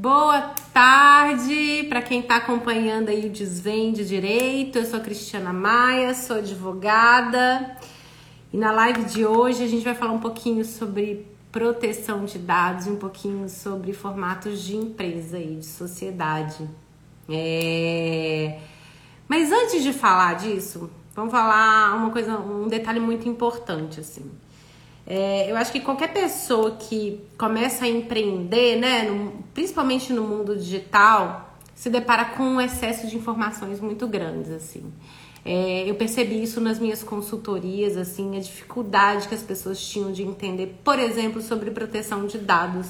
Boa tarde para quem está acompanhando aí o Desvende Direito. Eu sou Cristiana Maia, sou advogada e na live de hoje a gente vai falar um pouquinho sobre proteção de dados, um pouquinho sobre formatos de empresa e de sociedade. É... Mas antes de falar disso, vamos falar uma coisa, um detalhe muito importante assim. É, eu acho que qualquer pessoa que começa a empreender, né, no, principalmente no mundo digital, se depara com um excesso de informações muito grandes, assim. É, eu percebi isso nas minhas consultorias, assim, a dificuldade que as pessoas tinham de entender, por exemplo, sobre proteção de dados.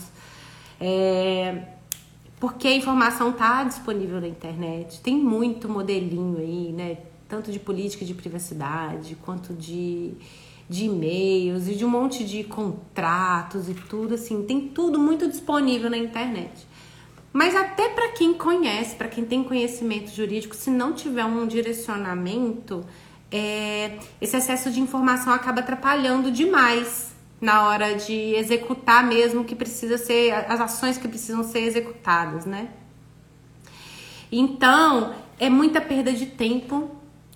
É, porque a informação está disponível na internet, tem muito modelinho aí, né? Tanto de política de privacidade quanto de de e-mails e de um monte de contratos e tudo assim, tem tudo muito disponível na internet. Mas até para quem conhece, para quem tem conhecimento jurídico, se não tiver um direcionamento, é, esse excesso de informação acaba atrapalhando demais na hora de executar mesmo que precisa ser as ações que precisam ser executadas, né? Então, é muita perda de tempo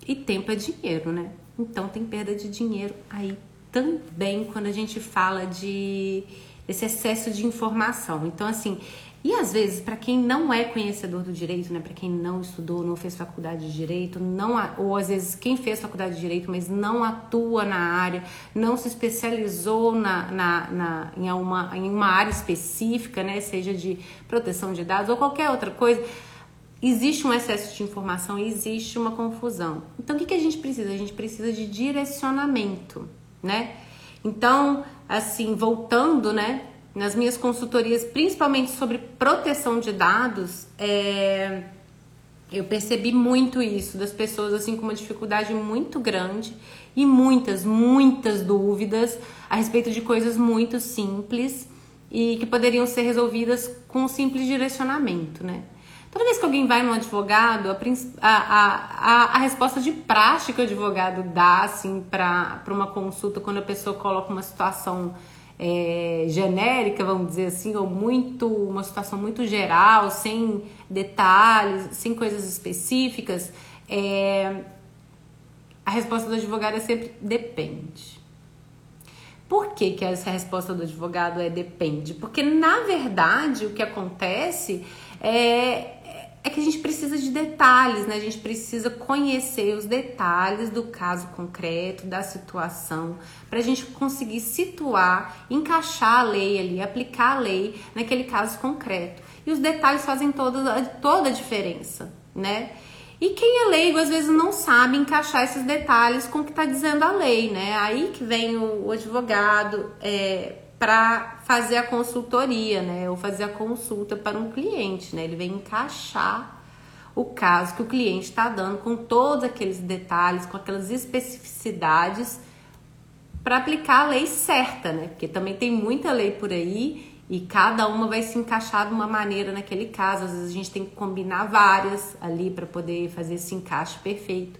e tempo é dinheiro, né? Então tem perda de dinheiro aí também quando a gente fala de esse excesso de informação. Então assim, e às vezes para quem não é conhecedor do direito, né, para quem não estudou, não fez faculdade de direito, não ou às vezes quem fez faculdade de direito, mas não atua na área, não se especializou na, na, na em, uma, em uma área específica, né, seja de proteção de dados ou qualquer outra coisa, existe um excesso de informação existe uma confusão. Então, o que, que a gente precisa? A gente precisa de direcionamento, né? Então, assim, voltando, né? Nas minhas consultorias, principalmente sobre proteção de dados, é, eu percebi muito isso das pessoas assim com uma dificuldade muito grande e muitas, muitas dúvidas a respeito de coisas muito simples e que poderiam ser resolvidas com um simples direcionamento, né? Toda vez que alguém vai no advogado, a, a, a, a resposta de prática que o advogado dá assim, para uma consulta, quando a pessoa coloca uma situação é, genérica, vamos dizer assim, ou muito uma situação muito geral, sem detalhes, sem coisas específicas, é, a resposta do advogado é sempre depende. Por que, que essa resposta do advogado é depende? Porque na verdade o que acontece é é que a gente precisa de detalhes, né? A gente precisa conhecer os detalhes do caso concreto, da situação, para a gente conseguir situar, encaixar a lei ali, aplicar a lei naquele caso concreto. E os detalhes fazem toda, toda a diferença, né? E quem é leigo às vezes não sabe encaixar esses detalhes com o que está dizendo a lei, né? Aí que vem o, o advogado é, para fazer a consultoria, né? Ou fazer a consulta para um cliente, né? Ele vem encaixar o caso que o cliente está dando com todos aqueles detalhes, com aquelas especificidades para aplicar a lei certa, né? Porque também tem muita lei por aí e cada uma vai se encaixar de uma maneira naquele caso. Às vezes a gente tem que combinar várias ali para poder fazer esse encaixe perfeito.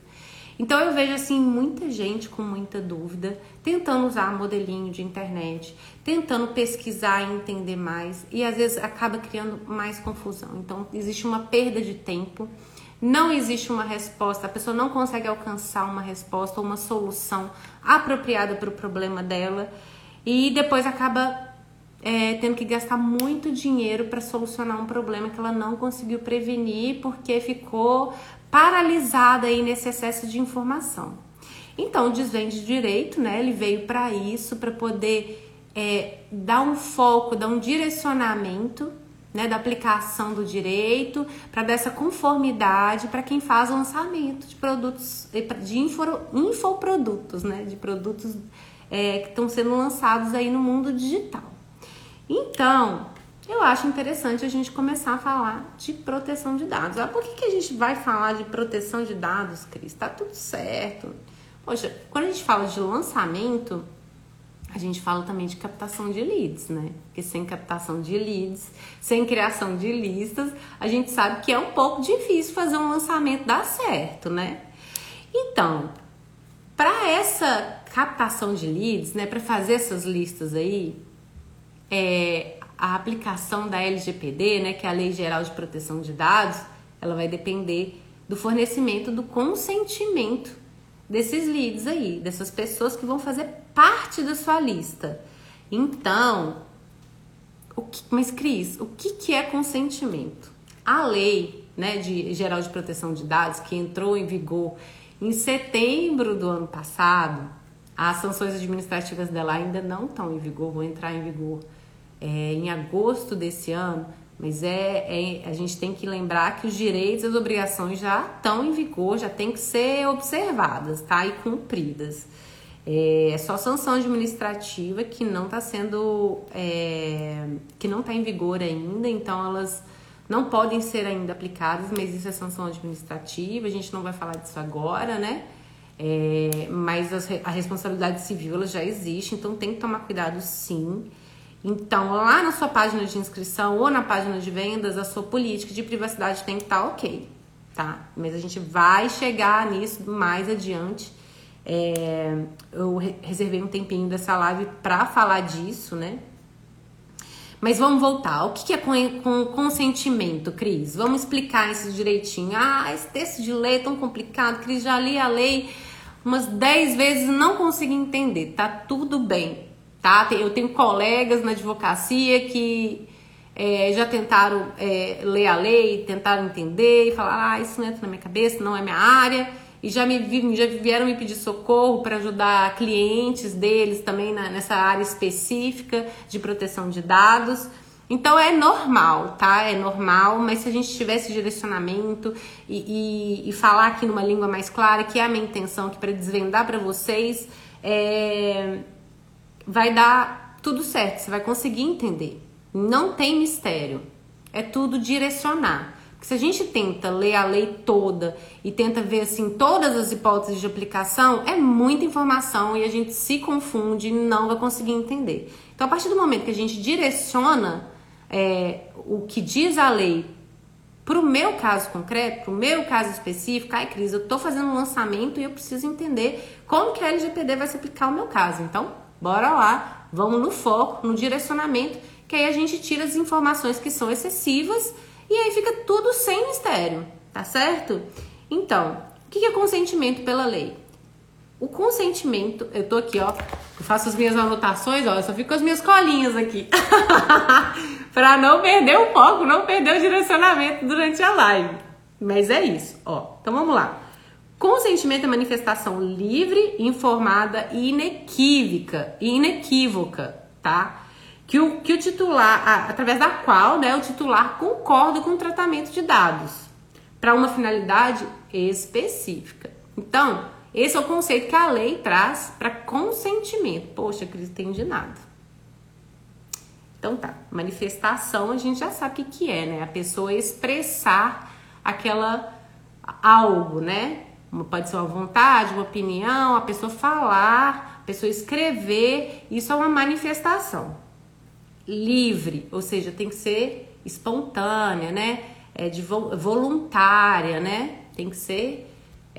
Então eu vejo assim muita gente com muita dúvida, tentando usar modelinho de internet, tentando pesquisar e entender mais e às vezes acaba criando mais confusão. Então existe uma perda de tempo, não existe uma resposta, a pessoa não consegue alcançar uma resposta ou uma solução apropriada para o problema dela e depois acaba é, tendo que gastar muito dinheiro para solucionar um problema que ela não conseguiu prevenir porque ficou paralisada aí nesse excesso de informação. Então, o desvende direito, né? Ele veio para isso, para poder é, dar um foco, dar um direcionamento né, da aplicação do direito, para dar essa conformidade para quem faz lançamento de produtos, de info, infoprodutos, né, de produtos é, que estão sendo lançados aí no mundo digital. Então, eu acho interessante a gente começar a falar de proteção de dados. Ah, por que, que a gente vai falar de proteção de dados, Cris? Tá tudo certo. Poxa, quando a gente fala de lançamento, a gente fala também de captação de leads, né? Porque sem captação de leads, sem criação de listas, a gente sabe que é um pouco difícil fazer um lançamento dar certo, né? Então, para essa captação de leads, né, para fazer essas listas aí, é, a aplicação da LGPD, né, que é a Lei Geral de Proteção de Dados, ela vai depender do fornecimento do consentimento desses leads aí, dessas pessoas que vão fazer parte da sua lista. Então, o que, mas Cris, o que, que é consentimento? A lei né, de geral de proteção de dados que entrou em vigor em setembro do ano passado, as sanções administrativas dela ainda não estão em vigor, vão entrar em vigor é, em agosto desse ano, mas é, é, a gente tem que lembrar que os direitos e as obrigações já estão em vigor, já tem que ser observadas, tá? E cumpridas. É, é só sanção administrativa que não está sendo, é, que não está em vigor ainda, então elas não podem ser ainda aplicadas, mas isso é sanção administrativa, a gente não vai falar disso agora, né? É, mas a responsabilidade civil ela já existe, então tem que tomar cuidado sim. Então, lá na sua página de inscrição ou na página de vendas, a sua política de privacidade tem que estar tá ok, tá? Mas a gente vai chegar nisso mais adiante. É, eu reservei um tempinho dessa live para falar disso, né? Mas vamos voltar. O que é com consentimento, Cris? Vamos explicar isso direitinho. Ah, esse texto de lei é tão complicado, Cris, já li a lei umas 10 vezes e não consegui entender. Tá tudo bem tá? Eu tenho colegas na advocacia que é, já tentaram é, ler a lei, tentaram entender e falar, ah, isso não entra na minha cabeça, não é minha área. E já me já vieram me pedir socorro para ajudar clientes deles também na, nessa área específica de proteção de dados. Então é normal, tá? É normal, mas se a gente tivesse direcionamento e, e, e falar aqui numa língua mais clara, que é a minha intenção, que para desvendar para vocês, é, vai dar tudo certo, você vai conseguir entender. Não tem mistério. É tudo direcionar. Porque se a gente tenta ler a lei toda e tenta ver assim todas as hipóteses de aplicação, é muita informação e a gente se confunde e não vai conseguir entender. Então, a partir do momento que a gente direciona é, o que diz a lei para o meu caso concreto, para o meu caso específico, ai Cris, eu estou fazendo um lançamento e eu preciso entender como que a LGPD vai se aplicar ao meu caso. Então, Bora lá, vamos no foco, no direcionamento, que aí a gente tira as informações que são excessivas e aí fica tudo sem mistério, tá certo? Então, o que é consentimento pela lei? O consentimento, eu tô aqui, ó, eu faço as minhas anotações, ó, eu só fico com as minhas colinhas aqui. para não perder o foco, não perder o direcionamento durante a live. Mas é isso, ó. Então vamos lá. Consentimento é manifestação livre, informada e inequívoca, inequívoca, tá? Que o, que o titular, através da qual né, o titular concorda com o tratamento de dados para uma finalidade específica. Então, esse é o conceito que a lei traz para consentimento. Poxa, Cris, entendi nada. Então tá, manifestação a gente já sabe o que, que é, né? A pessoa expressar aquela algo, né? Pode ser uma vontade, uma opinião, a pessoa falar, a pessoa escrever, isso é uma manifestação. Livre, ou seja, tem que ser espontânea, né? É de voluntária, né? Tem que ser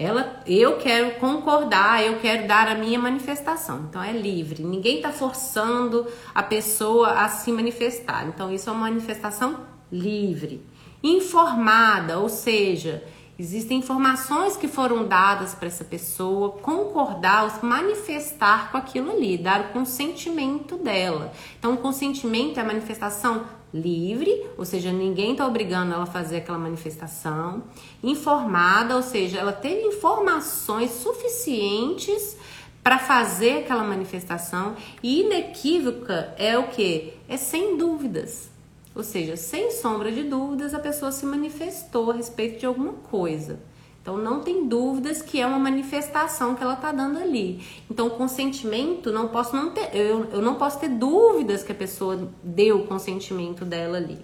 ela, eu quero concordar, eu quero dar a minha manifestação. Então é livre. Ninguém está forçando a pessoa a se manifestar. Então isso é uma manifestação livre. Informada, ou seja, Existem informações que foram dadas para essa pessoa concordar, manifestar com aquilo ali, dar o consentimento dela. Então, o consentimento é a manifestação livre, ou seja, ninguém está obrigando ela a fazer aquela manifestação. Informada, ou seja, ela teve informações suficientes para fazer aquela manifestação. E inequívoca é o que? É sem dúvidas. Ou seja, sem sombra de dúvidas, a pessoa se manifestou a respeito de alguma coisa. Então não tem dúvidas que é uma manifestação que ela está dando ali. Então o consentimento não posso não ter, eu, eu não posso ter dúvidas que a pessoa deu o consentimento dela ali.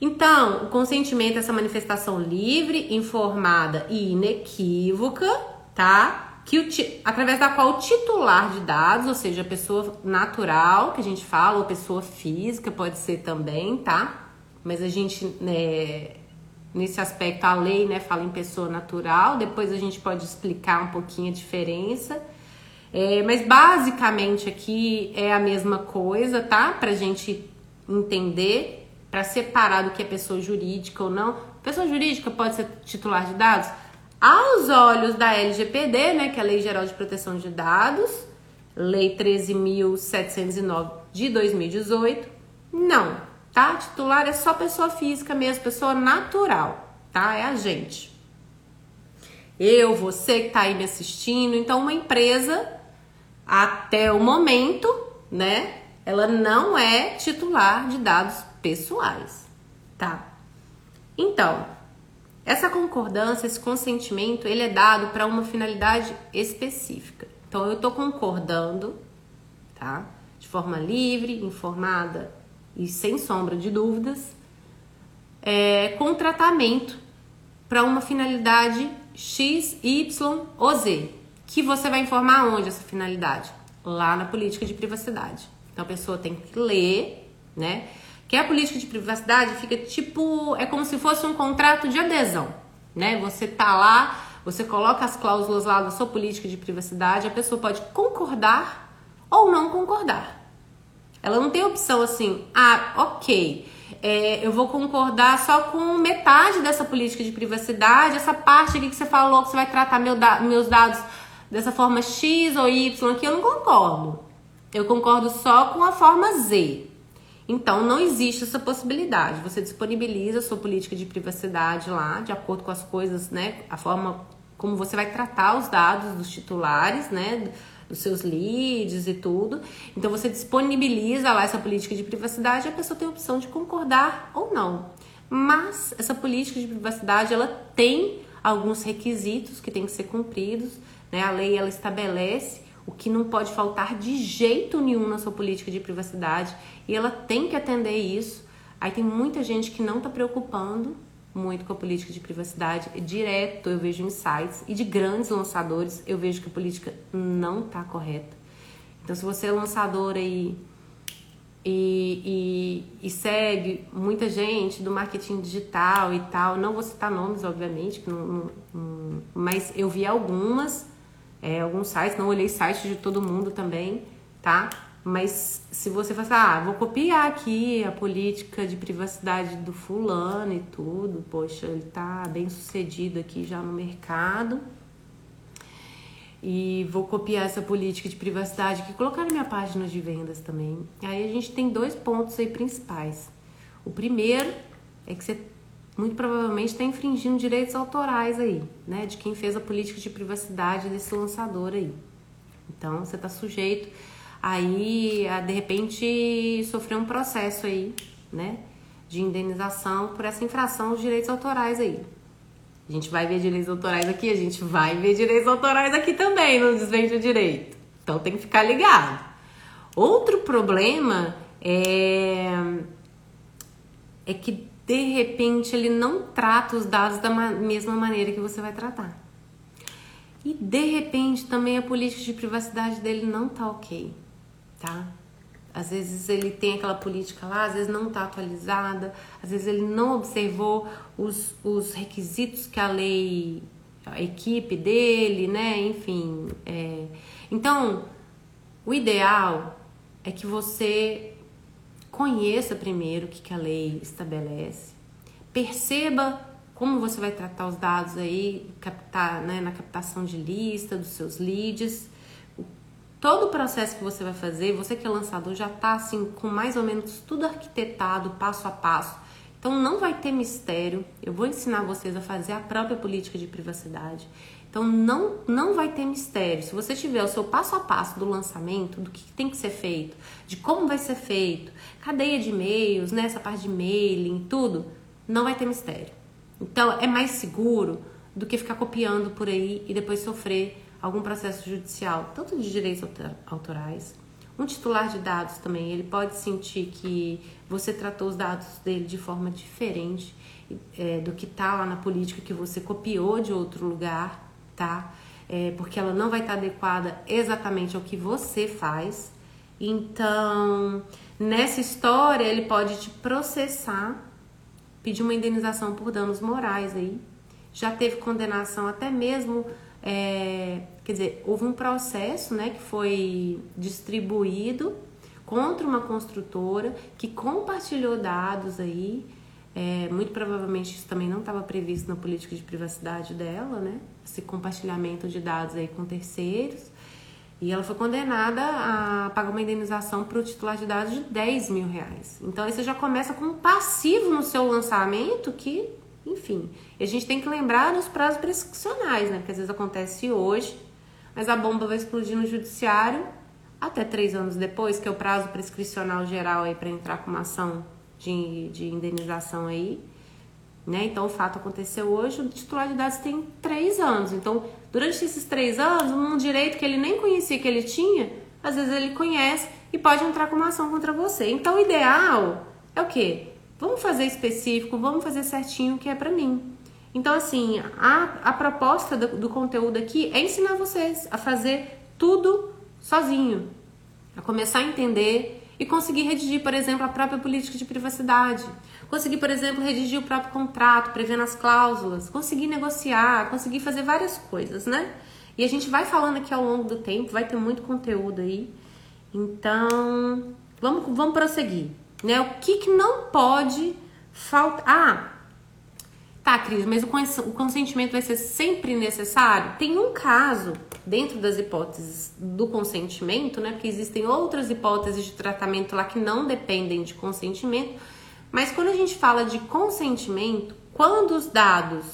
Então, o consentimento é essa manifestação livre, informada e inequívoca, tá? Que o, através da qual o titular de dados, ou seja, a pessoa natural que a gente fala, ou pessoa física, pode ser também, tá? Mas a gente, né, nesse aspecto, a lei né, fala em pessoa natural, depois a gente pode explicar um pouquinho a diferença. É, mas basicamente aqui é a mesma coisa, tá? Pra gente entender, para separar do que é pessoa jurídica ou não. Pessoa jurídica pode ser titular de dados? Aos olhos da LGPD, né, que é a Lei Geral de Proteção de Dados, Lei 13.709 de 2018, não, tá? Titular é só pessoa física mesmo, pessoa natural, tá? É a gente. Eu, você que tá aí me assistindo, então uma empresa até o momento, né, ela não é titular de dados pessoais, tá? Então, essa concordância, esse consentimento, ele é dado para uma finalidade específica. Então, eu estou concordando, tá? De forma livre, informada e sem sombra de dúvidas, é, com tratamento para uma finalidade X, Y ou Z. Que você vai informar onde essa finalidade? Lá na política de privacidade. Então a pessoa tem que ler, né? Que a política de privacidade fica tipo, é como se fosse um contrato de adesão, né? Você tá lá, você coloca as cláusulas lá da sua política de privacidade, a pessoa pode concordar ou não concordar. Ela não tem opção assim, ah, ok, é, eu vou concordar só com metade dessa política de privacidade, essa parte aqui que você falou que você vai tratar meu da, meus dados dessa forma X ou Y aqui, eu não concordo. Eu concordo só com a forma Z. Então, não existe essa possibilidade. Você disponibiliza a sua política de privacidade lá, de acordo com as coisas, né? A forma como você vai tratar os dados dos titulares, né? Dos seus leads e tudo. Então, você disponibiliza lá essa política de privacidade e a pessoa tem a opção de concordar ou não. Mas essa política de privacidade, ela tem alguns requisitos que têm que ser cumpridos, né? A lei, ela estabelece o que não pode faltar de jeito nenhum na sua política de privacidade e ela tem que atender isso. Aí tem muita gente que não está preocupando muito com a política de privacidade. Direto eu vejo insights e de grandes lançadores eu vejo que a política não está correta. Então, se você é lançador aí e, e, e, segue muita gente do marketing digital e tal, não vou citar nomes, obviamente, não, não, não, mas eu vi algumas é, alguns sites, não olhei sites de todo mundo também, tá? Mas se você falar, assim, ah, vou copiar aqui a política de privacidade do fulano e tudo, poxa, ele tá bem sucedido aqui já no mercado. E vou copiar essa política de privacidade aqui, colocar na minha página de vendas também. Aí a gente tem dois pontos aí principais. O primeiro é que você muito provavelmente está infringindo direitos autorais aí, né? De quem fez a política de privacidade desse lançador aí. Então, você está sujeito aí a, de repente, sofrer um processo aí, né? De indenização por essa infração aos direitos autorais aí. A gente vai ver direitos autorais aqui, a gente vai ver direitos autorais aqui também no desvende o direito. Então, tem que ficar ligado. Outro problema é, é que de repente ele não trata os dados da mesma maneira que você vai tratar. E de repente também a política de privacidade dele não tá ok, tá? Às vezes ele tem aquela política lá, às vezes não tá atualizada, às vezes ele não observou os, os requisitos que a lei, a equipe dele, né? Enfim. É... Então, o ideal é que você Conheça primeiro o que, a lei estabelece. Perceba como você vai tratar os dados aí, captar, né, na captação de lista dos seus leads. Todo o processo que você vai fazer, você que é lançador já está assim com mais ou menos tudo arquitetado, passo a passo. Então não vai ter mistério. Eu vou ensinar vocês a fazer a própria política de privacidade. Então não, não vai ter mistério. Se você tiver o seu passo a passo do lançamento, do que tem que ser feito, de como vai ser feito, cadeia de e-mails, né, essa parte de mailing, tudo, não vai ter mistério. Então é mais seguro do que ficar copiando por aí e depois sofrer algum processo judicial, tanto de direitos autorais. Um titular de dados também, ele pode sentir que você tratou os dados dele de forma diferente é, do que está lá na política que você copiou de outro lugar tá? É, porque ela não vai estar adequada exatamente ao que você faz. Então, nessa história, ele pode te processar, pedir uma indenização por danos morais aí. Já teve condenação até mesmo é, quer dizer, houve um processo, né, que foi distribuído contra uma construtora que compartilhou dados aí. É, muito provavelmente isso também não estava previsto na política de privacidade dela, né? Esse compartilhamento de dados aí com terceiros. E ela foi condenada a pagar uma indenização para o titular de dados de 10 mil reais. Então aí você já começa com um passivo no seu lançamento que, enfim, a gente tem que lembrar dos prazos prescricionais, né? Porque às vezes acontece hoje, mas a bomba vai explodir no judiciário até três anos depois, que é o prazo prescricional geral aí para entrar com uma ação de, de indenização aí. Né? Então o fato aconteceu hoje, o titular de dados tem três anos. Então, durante esses três anos, um direito que ele nem conhecia que ele tinha, às vezes ele conhece e pode entrar com uma ação contra você. Então, o ideal é o quê? Vamos fazer específico, vamos fazer certinho o que é para mim. Então, assim, a, a proposta do, do conteúdo aqui é ensinar vocês a fazer tudo sozinho, a começar a entender e conseguir redigir, por exemplo, a própria política de privacidade Conseguir, por exemplo, redigir o próprio contrato, prevendo as cláusulas, conseguir negociar, conseguir fazer várias coisas, né? E a gente vai falando aqui ao longo do tempo, vai ter muito conteúdo aí. Então, vamos, vamos prosseguir. Né? O que, que não pode faltar? Ah, tá, Cris, mas o consentimento vai ser sempre necessário? Tem um caso dentro das hipóteses do consentimento, né? Porque existem outras hipóteses de tratamento lá que não dependem de consentimento mas quando a gente fala de consentimento, quando os dados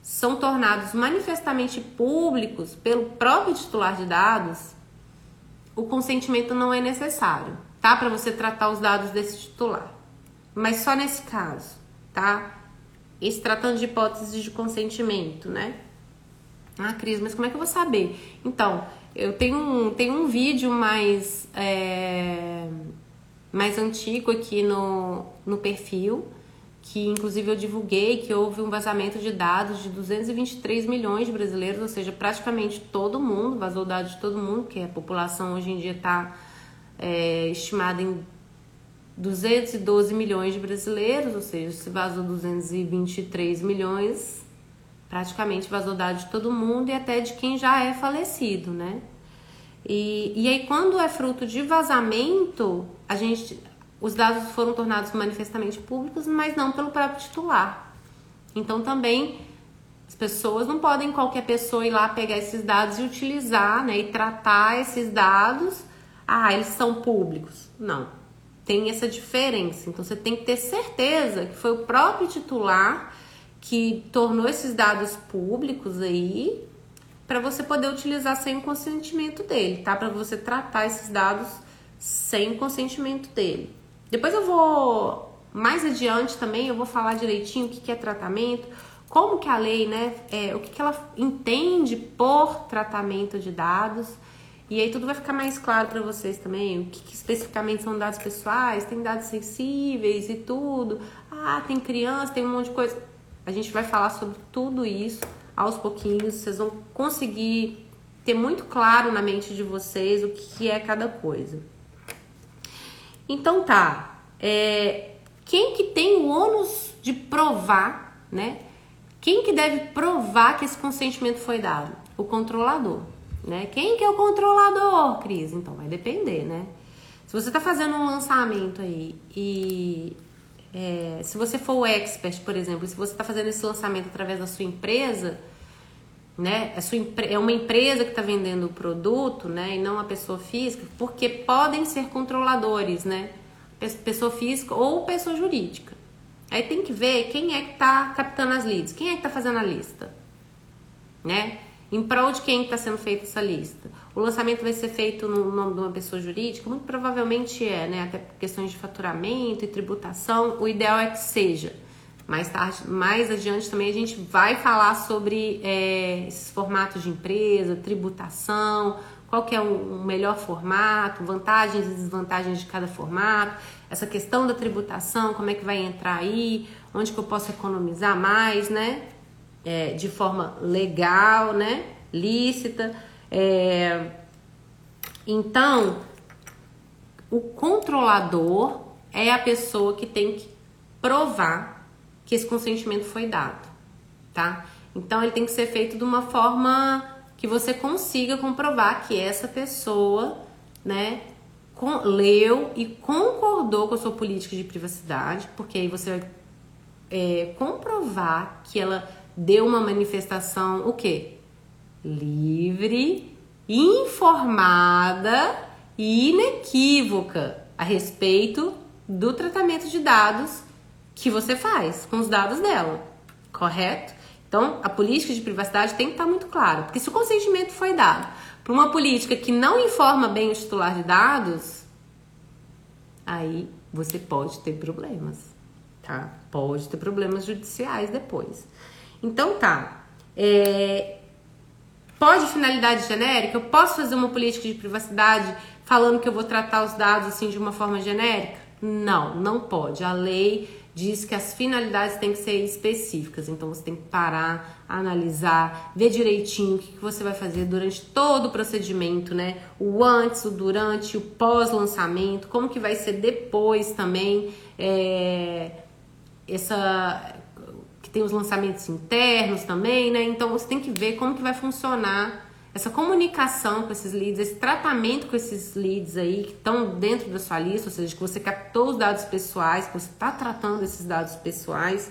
são tornados manifestamente públicos pelo próprio titular de dados, o consentimento não é necessário, tá? Para você tratar os dados desse titular. Mas só nesse caso, tá? Esse tratando de hipóteses de consentimento, né? Ah, Cris, mas como é que eu vou saber? Então, eu tenho um, tenho um vídeo mais. É mais antigo aqui no, no perfil, que inclusive eu divulguei que houve um vazamento de dados de 223 milhões de brasileiros, ou seja, praticamente todo mundo, vazou dados de todo mundo, que a população hoje em dia está é, estimada em 212 milhões de brasileiros, ou seja, se vazou 223 milhões, praticamente vazou dados de todo mundo e até de quem já é falecido, né? E, e aí, quando é fruto de vazamento, a gente, os dados foram tornados manifestamente públicos, mas não pelo próprio titular. Então, também as pessoas não podem qualquer pessoa ir lá pegar esses dados e utilizar, né, e tratar esses dados. Ah, eles são públicos. Não. Tem essa diferença. Então, você tem que ter certeza que foi o próprio titular que tornou esses dados públicos aí para você poder utilizar sem o consentimento dele, tá? Para você tratar esses dados sem o consentimento dele. Depois eu vou mais adiante também eu vou falar direitinho o que, é tratamento, como que a lei, né, é, o que, que ela entende por tratamento de dados. E aí tudo vai ficar mais claro para vocês também, o que, que, especificamente são dados pessoais, tem dados sensíveis e tudo. Ah, tem criança, tem um monte de coisa. A gente vai falar sobre tudo isso aos pouquinhos, vocês vão conseguir ter muito claro na mente de vocês o que é cada coisa. Então tá, é, quem que tem o ônus de provar, né? Quem que deve provar que esse consentimento foi dado? O controlador, né? Quem que é o controlador, Cris? Então vai depender, né? Se você está fazendo um lançamento aí e é, se você for o expert, por exemplo, se você está fazendo esse lançamento através da sua empresa, né? É, sua, é uma empresa que está vendendo o produto, né? E não a pessoa física, porque podem ser controladores, né? Pessoa física ou pessoa jurídica. Aí tem que ver quem é que está captando as leads, quem é que está fazendo a lista, né? Em prol de quem está sendo feita essa lista. O lançamento vai ser feito no nome de uma pessoa jurídica? Muito provavelmente é, né? Até por questões de faturamento e tributação. O ideal é que seja. Mais tarde, mais adiante também a gente vai falar sobre é, esses formatos de empresa, tributação, qual que é o melhor formato, vantagens e desvantagens de cada formato, essa questão da tributação, como é que vai entrar aí, onde que eu posso economizar mais, né? É, de forma legal, né? Lícita. É... Então, o controlador é a pessoa que tem que provar que esse consentimento foi dado, tá? Então ele tem que ser feito de uma forma que você consiga comprovar que essa pessoa, né, com, leu e concordou com a sua política de privacidade, porque aí você vai é, comprovar que ela deu uma manifestação, o quê? Livre, informada e inequívoca a respeito do tratamento de dados que você faz com os dados dela, correto? Então, a política de privacidade tem que estar muito clara, porque se o consentimento foi dado para uma política que não informa bem o titular de dados, aí você pode ter problemas, tá? Pode ter problemas judiciais depois. Então tá. É, pode finalidade genérica? Eu posso fazer uma política de privacidade falando que eu vou tratar os dados assim de uma forma genérica? Não, não pode. A lei diz que as finalidades têm que ser específicas. Então você tem que parar, analisar, ver direitinho o que, você vai fazer durante todo o procedimento, né? O antes, o durante, o pós-lançamento, como que vai ser depois também. É, essa que tem os lançamentos internos também, né? Então você tem que ver como que vai funcionar essa comunicação com esses leads, esse tratamento com esses leads aí que estão dentro da sua lista, ou seja, que você captou os dados pessoais, que você está tratando esses dados pessoais.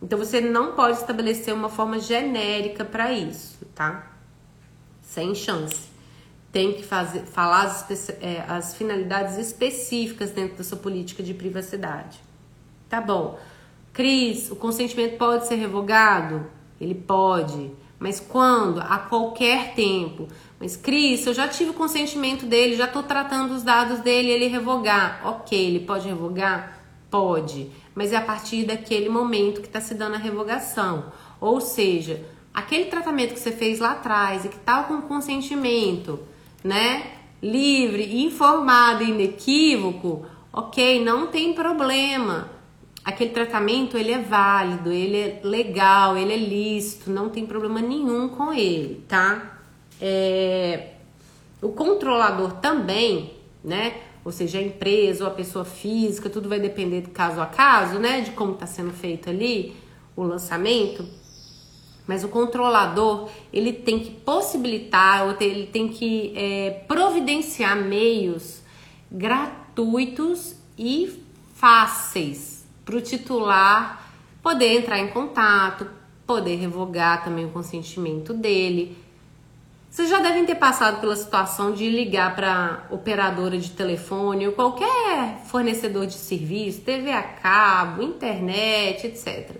Então você não pode estabelecer uma forma genérica para isso, tá? Sem chance. Tem que fazer, falar as, é, as finalidades específicas dentro da sua política de privacidade. Tá bom. Cris, o consentimento pode ser revogado? Ele pode. Mas quando? A qualquer tempo. Mas, Cris, eu já tive o consentimento dele, já estou tratando os dados dele, ele revogar. Ok, ele pode revogar? Pode. Mas é a partir daquele momento que está se dando a revogação. Ou seja, aquele tratamento que você fez lá atrás e que estava tá com consentimento, né? Livre, informado inequívoco, ok, não tem problema aquele tratamento ele é válido, ele é legal, ele é lícito, não tem problema nenhum com ele, tá? É, o controlador também, né? Ou seja, a empresa ou a pessoa física, tudo vai depender do caso a caso, né? De como está sendo feito ali o lançamento. Mas o controlador ele tem que possibilitar, ou ele tem que é, providenciar meios gratuitos e fáceis para o titular poder entrar em contato, poder revogar também o consentimento dele. Vocês já devem ter passado pela situação de ligar para operadora de telefone ou qualquer fornecedor de serviço, TV a cabo, internet, etc.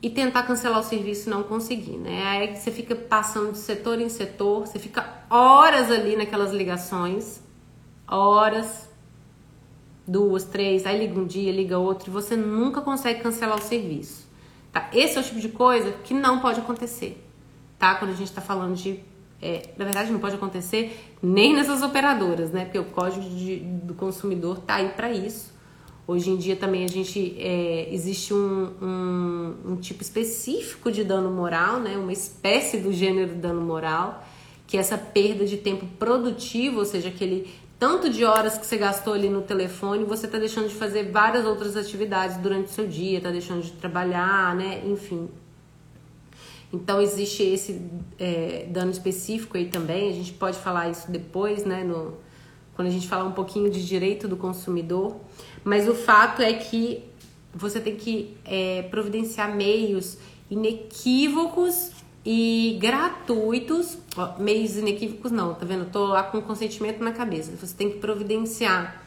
E tentar cancelar o serviço e não conseguir, né? Aí você fica passando de setor em setor, você fica horas ali naquelas ligações, horas, duas, três, aí liga um dia, liga outro e você nunca consegue cancelar o serviço. Tá? Esse é o tipo de coisa que não pode acontecer, tá? Quando a gente está falando de. É, na verdade, não pode acontecer nem nessas operadoras, né? Porque o código de, do consumidor tá aí para isso. Hoje em dia também a gente é, existe um, um, um, tipo específico de dano moral, né? Uma espécie do gênero dano moral, que é essa perda de tempo produtivo, ou seja, aquele tanto de horas que você gastou ali no telefone, você está deixando de fazer várias outras atividades durante o seu dia, está deixando de trabalhar, né? Enfim. Então existe esse é, dano específico aí também. A gente pode falar isso depois, né? No, quando a gente falar um pouquinho de direito do consumidor. Mas o fato é que você tem que é, providenciar meios inequívocos e gratuitos, ó, meios inequívocos não, tá vendo? Tô lá com consentimento na cabeça. Você tem que providenciar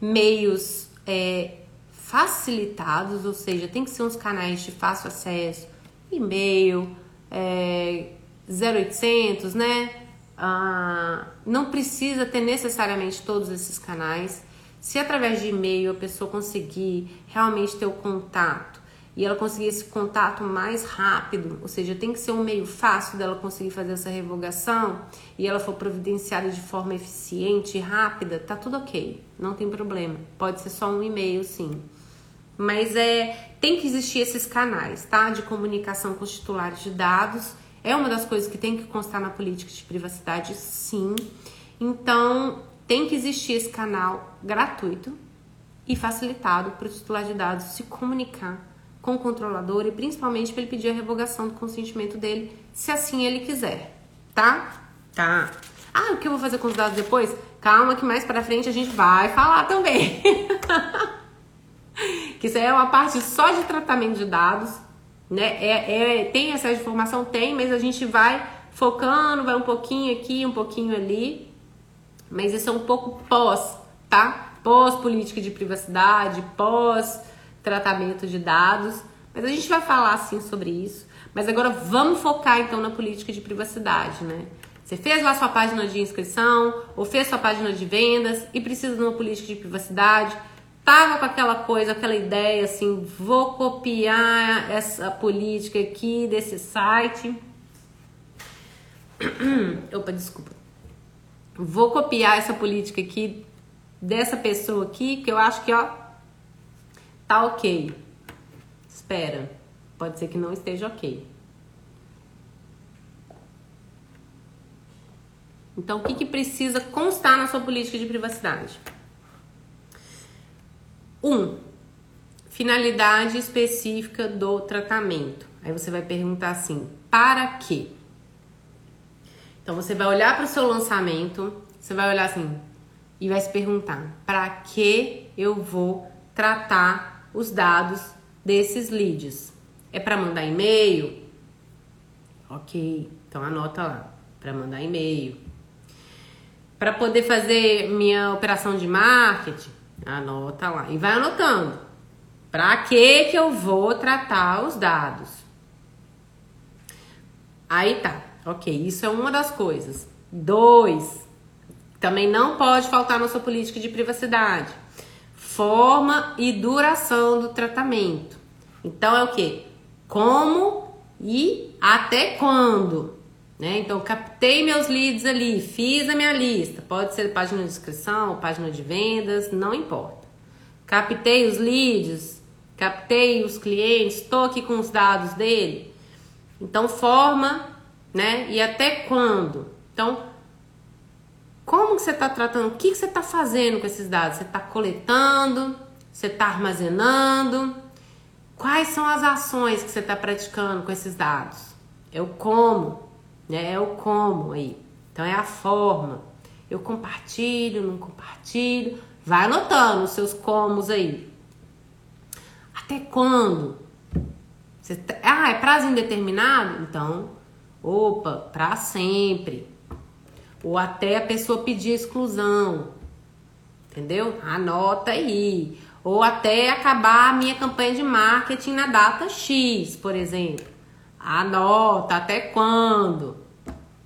meios é, facilitados, ou seja, tem que ser uns canais de fácil acesso, e-mail, é, 0800, né? Ah, não precisa ter necessariamente todos esses canais. Se através de e-mail a pessoa conseguir realmente ter o contato e ela conseguir esse contato mais rápido, ou seja, tem que ser um meio fácil dela conseguir fazer essa revogação e ela for providenciada de forma eficiente e rápida, tá tudo ok, não tem problema. Pode ser só um e-mail, sim. Mas é tem que existir esses canais, tá? De comunicação com os titulares de dados. É uma das coisas que tem que constar na política de privacidade, sim. Então, tem que existir esse canal gratuito e facilitado para o titular de dados se comunicar com o controlador e principalmente para ele pedir a revogação do consentimento dele, se assim ele quiser, tá? Tá. Ah, o que eu vou fazer com os dados depois? Calma que mais pra frente a gente vai falar também. que isso aí é uma parte só de tratamento de dados, né? É, é, tem essa informação? Tem, mas a gente vai focando, vai um pouquinho aqui, um pouquinho ali. Mas isso é um pouco pós, tá? Pós política de privacidade, pós tratamento de dados. Mas a gente vai falar sim sobre isso. Mas agora vamos focar então na política de privacidade, né? Você fez lá sua página de inscrição ou fez sua página de vendas e precisa de uma política de privacidade. Tava com aquela coisa, aquela ideia assim, vou copiar essa política aqui desse site. Opa, desculpa. Vou copiar essa política aqui dessa pessoa aqui, que eu acho que ó tá OK. Espera. Pode ser que não esteja OK. Então, o que, que precisa constar na sua política de privacidade? Um, finalidade específica do tratamento. Aí você vai perguntar assim: para quê? Então você vai olhar para o seu lançamento, você vai olhar assim e vai se perguntar: para que eu vou tratar os dados desses leads? É para mandar e-mail? Ok, então anota lá para mandar e-mail para poder fazer minha operação de marketing, anota lá e vai anotando. Para que que eu vou tratar os dados? Aí tá, ok, isso é uma das coisas. Dois, também não pode faltar na sua política de privacidade. Forma e duração do tratamento. Então é o que? Como e até quando? Né? Então, captei meus leads ali, fiz a minha lista. Pode ser página de inscrição, página de vendas, não importa. Captei os leads, captei os clientes, estou aqui com os dados dele. Então, forma, né? E até quando? Então, você está tratando? O que, que você está fazendo com esses dados? Você está coletando? Você está armazenando? Quais são as ações que você está praticando com esses dados? É o como né? É o como aí. Então é a forma. Eu compartilho, não compartilho. Vai anotando os seus comos aí. Até quando? Você tá... Ah, é prazo indeterminado? Então, opa, para sempre. Ou até a pessoa pedir exclusão. Entendeu? Anota aí. Ou até acabar a minha campanha de marketing na data X, por exemplo. Anota até quando.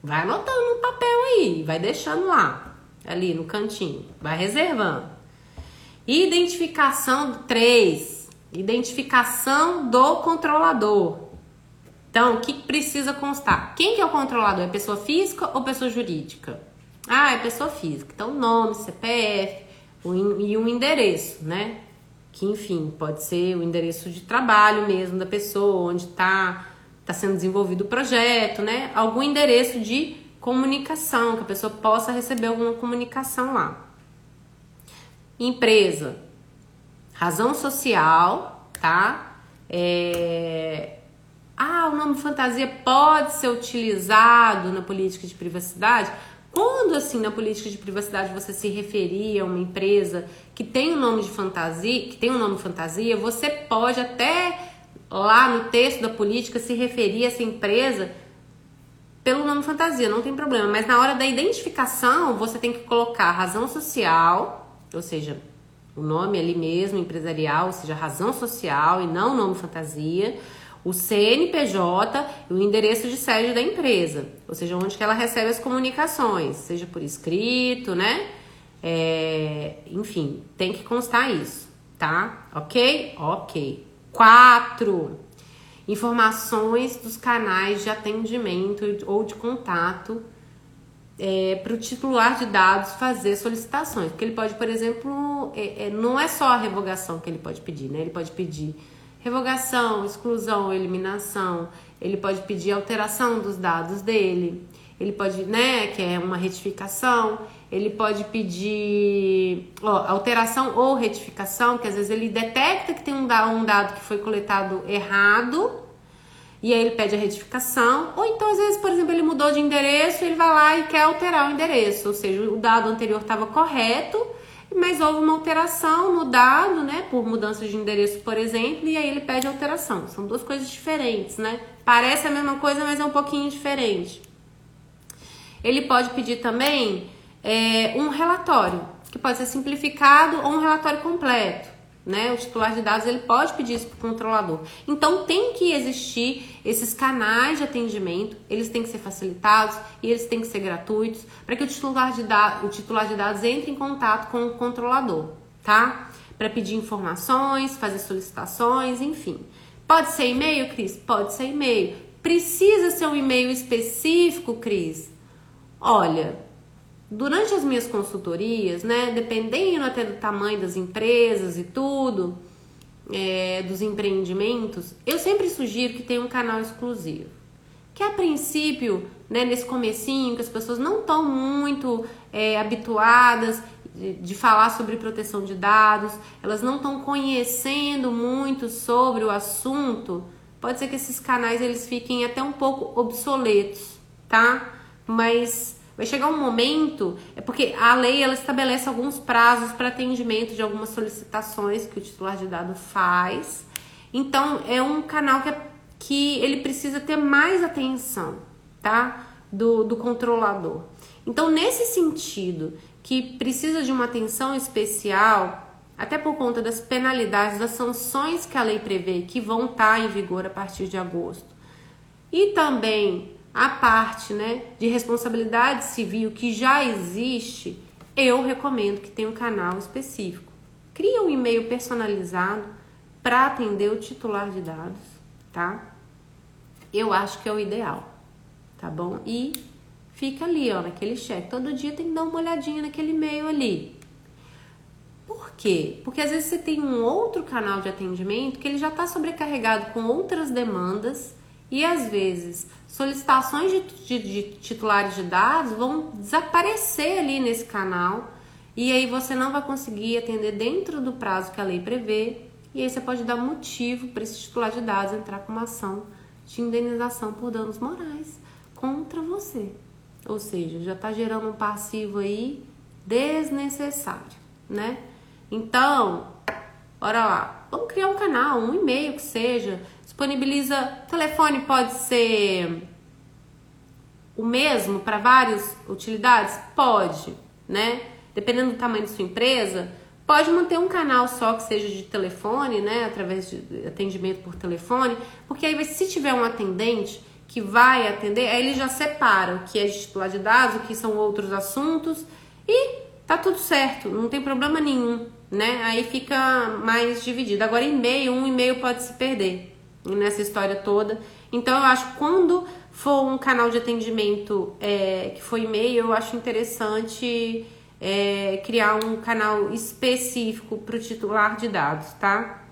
Vai anotando no papel aí, vai deixando lá, ali no cantinho, vai reservando. Identificação 3. Identificação do controlador. Então, o que precisa constar? Quem que é o controlador? É pessoa física ou pessoa jurídica? Ah, é pessoa física. Então, nome, CPF e um endereço, né? Que, enfim, pode ser o endereço de trabalho mesmo da pessoa, onde está está sendo desenvolvido o projeto, né? Algum endereço de comunicação, que a pessoa possa receber alguma comunicação lá. Empresa, razão social, tá? É... Ah, o nome fantasia pode ser utilizado na política de privacidade? Quando, assim, na política de privacidade você se referir a uma empresa que tem o um nome de fantasia, que tem um nome fantasia, você pode até lá no texto da política se referir a essa empresa pelo nome fantasia, não tem problema. Mas na hora da identificação, você tem que colocar razão social, ou seja, o nome ali mesmo, empresarial, ou seja, razão social e não nome fantasia, o CNPJ e o endereço de sede da empresa, ou seja, onde que ela recebe as comunicações, seja por escrito, né? É, enfim, tem que constar isso, tá? Ok? Ok. Quatro, informações dos canais de atendimento ou de contato é, para o titular de dados fazer solicitações. Porque ele pode, por exemplo, é, é, não é só a revogação que ele pode pedir, né? Ele pode pedir revogação, exclusão, eliminação, ele pode pedir alteração dos dados dele, ele pode, né, que é uma retificação, ele pode pedir ó, alteração ou retificação, que às vezes ele detecta que tem um, um dado que foi coletado errado E aí ele pede a retificação, ou então às vezes, por exemplo, ele mudou de endereço, ele vai lá e quer alterar o endereço, ou seja, o dado anterior estava correto, mas houve uma alteração no dado, né, por mudança de endereço, por exemplo, e aí ele pede alteração. São duas coisas diferentes, né? Parece a mesma coisa, mas é um pouquinho diferente. Ele pode pedir também é, um relatório, que pode ser simplificado ou um relatório completo né? O titular de dados ele pode pedir isso para o controlador. Então tem que existir esses canais de atendimento, eles têm que ser facilitados e eles têm que ser gratuitos para que o titular de o titular de dados entre em contato com o controlador, tá? Para pedir informações, fazer solicitações, enfim. Pode ser e-mail, Cris? Pode ser e-mail. Precisa ser um e-mail específico, Cris? Olha, durante as minhas consultorias, né, dependendo até do tamanho das empresas e tudo, é, dos empreendimentos, eu sempre sugiro que tenha um canal exclusivo. Que a princípio, né, nesse comecinho, que as pessoas não estão muito é, habituadas de, de, falar sobre proteção de dados, elas não estão conhecendo muito sobre o assunto, pode ser que esses canais eles fiquem até um pouco obsoletos, tá? Mas Vai chegar um momento, é porque a lei ela estabelece alguns prazos para atendimento de algumas solicitações que o titular de dado faz. Então é um canal que, é, que ele precisa ter mais atenção, tá? Do, do controlador. Então, nesse sentido, que precisa de uma atenção especial, até por conta das penalidades, das sanções que a lei prevê, que vão estar tá em vigor a partir de agosto, e também a parte né, de responsabilidade civil que já existe, eu recomendo que tenha um canal específico. Cria um e-mail personalizado para atender o titular de dados, tá? Eu acho que é o ideal, tá bom? E fica ali, ó, naquele chat. Todo dia tem que dar uma olhadinha naquele e-mail ali. Por quê? Porque às vezes você tem um outro canal de atendimento que ele já está sobrecarregado com outras demandas e às vezes solicitações de, de, de, titulares de dados vão desaparecer ali nesse canal e aí você não vai conseguir atender dentro do prazo que a lei prevê e aí você pode dar motivo para esse titular de dados entrar com uma ação de indenização por danos morais contra você. Ou seja, já está gerando um passivo aí desnecessário, né? Então, bora lá. Vamos criar um canal, um e-mail que seja disponibiliza. Telefone pode ser o mesmo para várias utilidades? Pode, né? Dependendo do tamanho da sua empresa, pode manter um canal só que seja de telefone, né? Através de atendimento por telefone, porque aí se tiver um atendente que vai atender, aí ele já separa o que é titular de dados, o que são outros assuntos e tá tudo certo, não tem problema nenhum, né? Aí fica mais dividido. Agora, e-mail, um e-mail pode se perder nessa história toda. Então eu acho que quando for um canal de atendimento é, que foi e-mail, eu acho interessante é, criar um canal específico para o titular de dados, tá?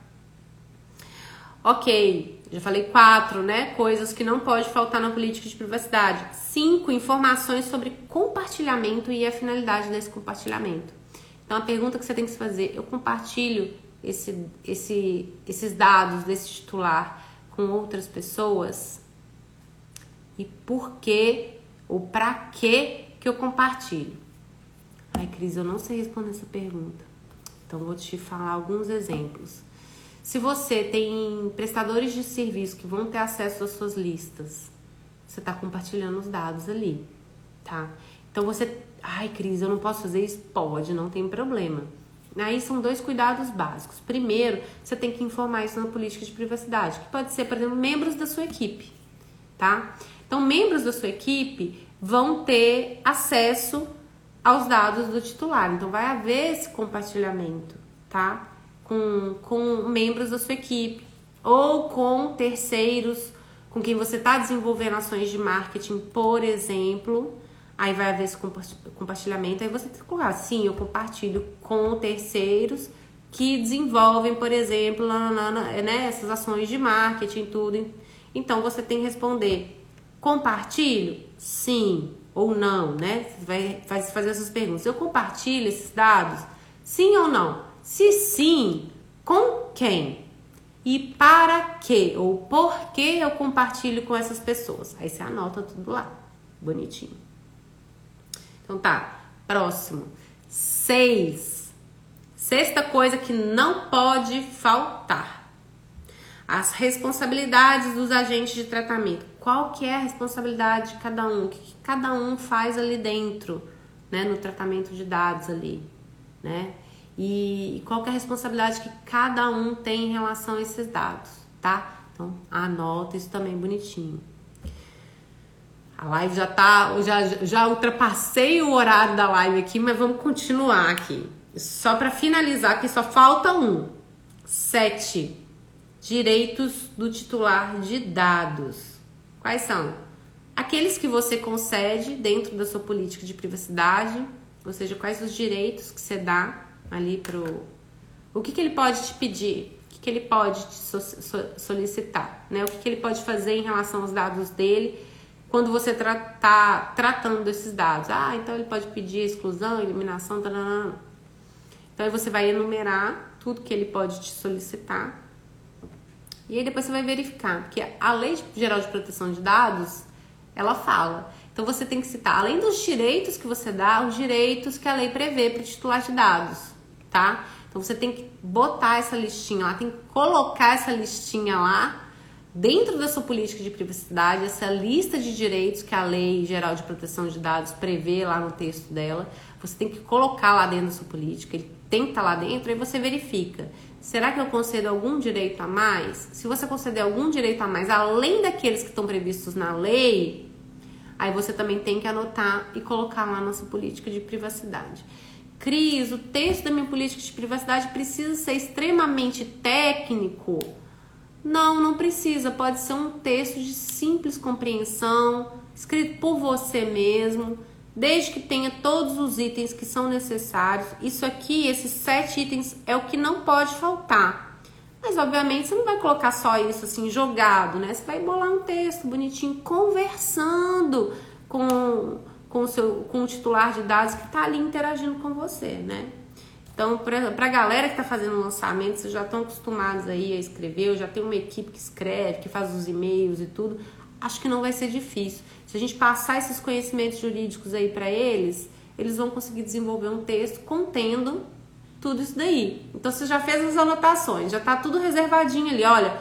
Ok, já falei quatro, né? Coisas que não pode faltar na política de privacidade. Cinco, informações sobre compartilhamento e a finalidade desse compartilhamento. Então a pergunta que você tem que se fazer, eu compartilho esse, esse, esses dados desse titular com outras pessoas? E por que ou para que que eu compartilho? Ai, Cris, eu não sei responder essa pergunta. Então vou te falar alguns exemplos. Se você tem prestadores de serviço que vão ter acesso às suas listas, você está compartilhando os dados ali, tá? Então você, ai, Cris, eu não posso fazer isso? Pode, não tem problema. Aí são dois cuidados básicos. Primeiro, você tem que informar isso na política de privacidade, que pode ser, por exemplo, membros da sua equipe, tá? Então, membros da sua equipe vão ter acesso aos dados do titular. Então, vai haver esse compartilhamento, tá? Com, com membros da sua equipe ou com terceiros com quem você está desenvolvendo ações de marketing, por exemplo Aí vai haver esse compartilhamento, aí você tem que colocar, sim, eu compartilho com terceiros que desenvolvem, por exemplo, né, essas ações de marketing, tudo. Então você tem que responder, compartilho? Sim ou não, né? Você vai fazer essas perguntas. Eu compartilho esses dados? Sim ou não? Se sim, com quem? e para quê ou por que eu compartilho com essas pessoas. Aí você anota tudo lá, bonitinho. Então tá, próximo. Seis. Sexta coisa que não pode faltar. As responsabilidades dos agentes de tratamento. Qual que é a responsabilidade de cada um? O que, cada um faz ali dentro, né, no tratamento de dados ali, né? e qual que é a responsabilidade que cada um tem em relação a esses dados, tá? Então, anota isso também bonitinho. A live já tá, já, já ultrapassei o horário da live aqui, mas vamos continuar aqui. Só para finalizar, que só falta um. Sete. Direitos do titular de dados. Quais são? Aqueles que você concede dentro da sua política de privacidade, ou seja, quais os direitos que você dá ali pro. O que, que ele pode te pedir? O que, que ele pode te so, so, solicitar? Né? O que, que ele pode fazer em relação aos dados dele quando você está tra tratando desses dados? Ah, então ele pode pedir exclusão, eliminação, taranã. Então aí você vai enumerar tudo que ele pode te solicitar. E aí depois você vai verificar, porque a Lei Geral de Proteção de Dados, ela fala. Então você tem que citar, além dos direitos que você dá, os direitos que a lei prevê para o titular de dados tá? Então você tem que botar essa listinha lá, tem que colocar essa listinha lá dentro da sua política de privacidade, essa lista de direitos que a Lei Geral de Proteção de Dados prevê lá no texto dela, você tem que colocar lá dentro da sua política, ele tem que estar tá lá dentro e você verifica. Será que eu concedo algum direito a mais? Se você conceder algum direito a mais, além daqueles que estão previstos na lei, aí você também tem que anotar e colocar lá na sua política de privacidade. Cris, o texto da minha política de privacidade precisa ser extremamente técnico? Não, não precisa. Pode ser um texto de simples compreensão, escrito por você mesmo, desde que tenha todos os itens que são necessários. Isso aqui, esses sete itens, é o que não pode faltar. Mas, obviamente, você não vai colocar só isso assim jogado, né? Você vai bolar um texto bonitinho, conversando com com o, seu, com o titular de dados que está ali interagindo com você, né? Então, para a galera que está fazendo lançamento, vocês já estão acostumados aí a escrever, eu já tenho uma equipe que escreve, que faz os e-mails e tudo, acho que não vai ser difícil. Se a gente passar esses conhecimentos jurídicos aí para eles, eles vão conseguir desenvolver um texto contendo tudo isso daí. Então, você já fez as anotações, já está tudo reservadinho ali, olha,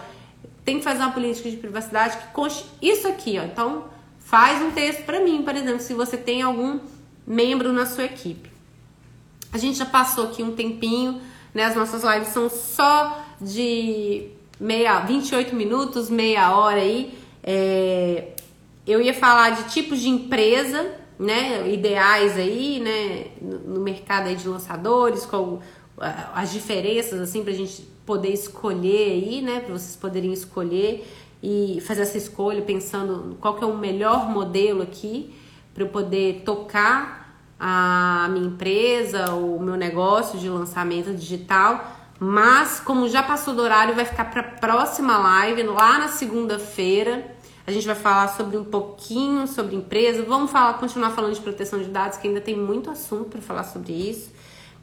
tem que fazer uma política de privacidade que conste isso aqui, ó. Então, Faz um texto para mim, por exemplo, se você tem algum membro na sua equipe. A gente já passou aqui um tempinho, né? As nossas lives são só de meia, 28 minutos, meia hora aí. É, eu ia falar de tipos de empresa, né? Ideais aí, né? No mercado aí de lançadores, com as diferenças, assim, pra gente poder escolher aí, né? Pra vocês poderem escolher e fazer essa escolha pensando qual que é o melhor modelo aqui para eu poder tocar a minha empresa, o meu negócio de lançamento digital. Mas como já passou do horário, vai ficar para a próxima live lá na segunda-feira. A gente vai falar sobre um pouquinho sobre empresa. Vamos falar, continuar falando de proteção de dados, que ainda tem muito assunto para falar sobre isso.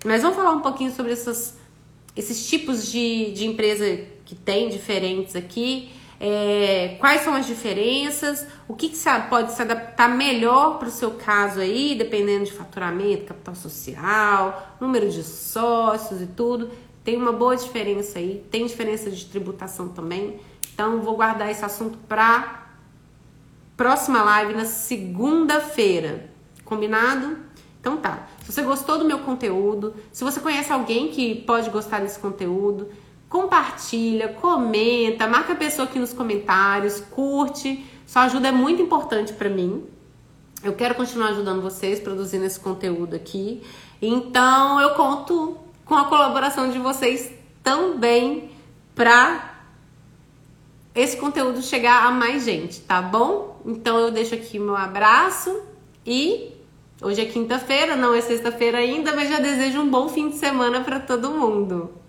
Mas vamos falar um pouquinho sobre essas, esses tipos de, de empresa que tem diferentes aqui é, quais são as diferenças, o que, que pode se adaptar melhor para o seu caso aí, dependendo de faturamento, capital social, número de sócios e tudo. Tem uma boa diferença aí, tem diferença de tributação também. Então, vou guardar esse assunto para próxima live na segunda-feira. Combinado? Então tá. Se você gostou do meu conteúdo, se você conhece alguém que pode gostar desse conteúdo, compartilha, comenta, marca a pessoa aqui nos comentários, curte. Sua ajuda é muito importante para mim. Eu quero continuar ajudando vocês produzindo esse conteúdo aqui. Então eu conto com a colaboração de vocês também para esse conteúdo chegar a mais gente, tá bom? Então eu deixo aqui meu abraço e hoje é quinta-feira, não é sexta-feira ainda, mas já desejo um bom fim de semana para todo mundo.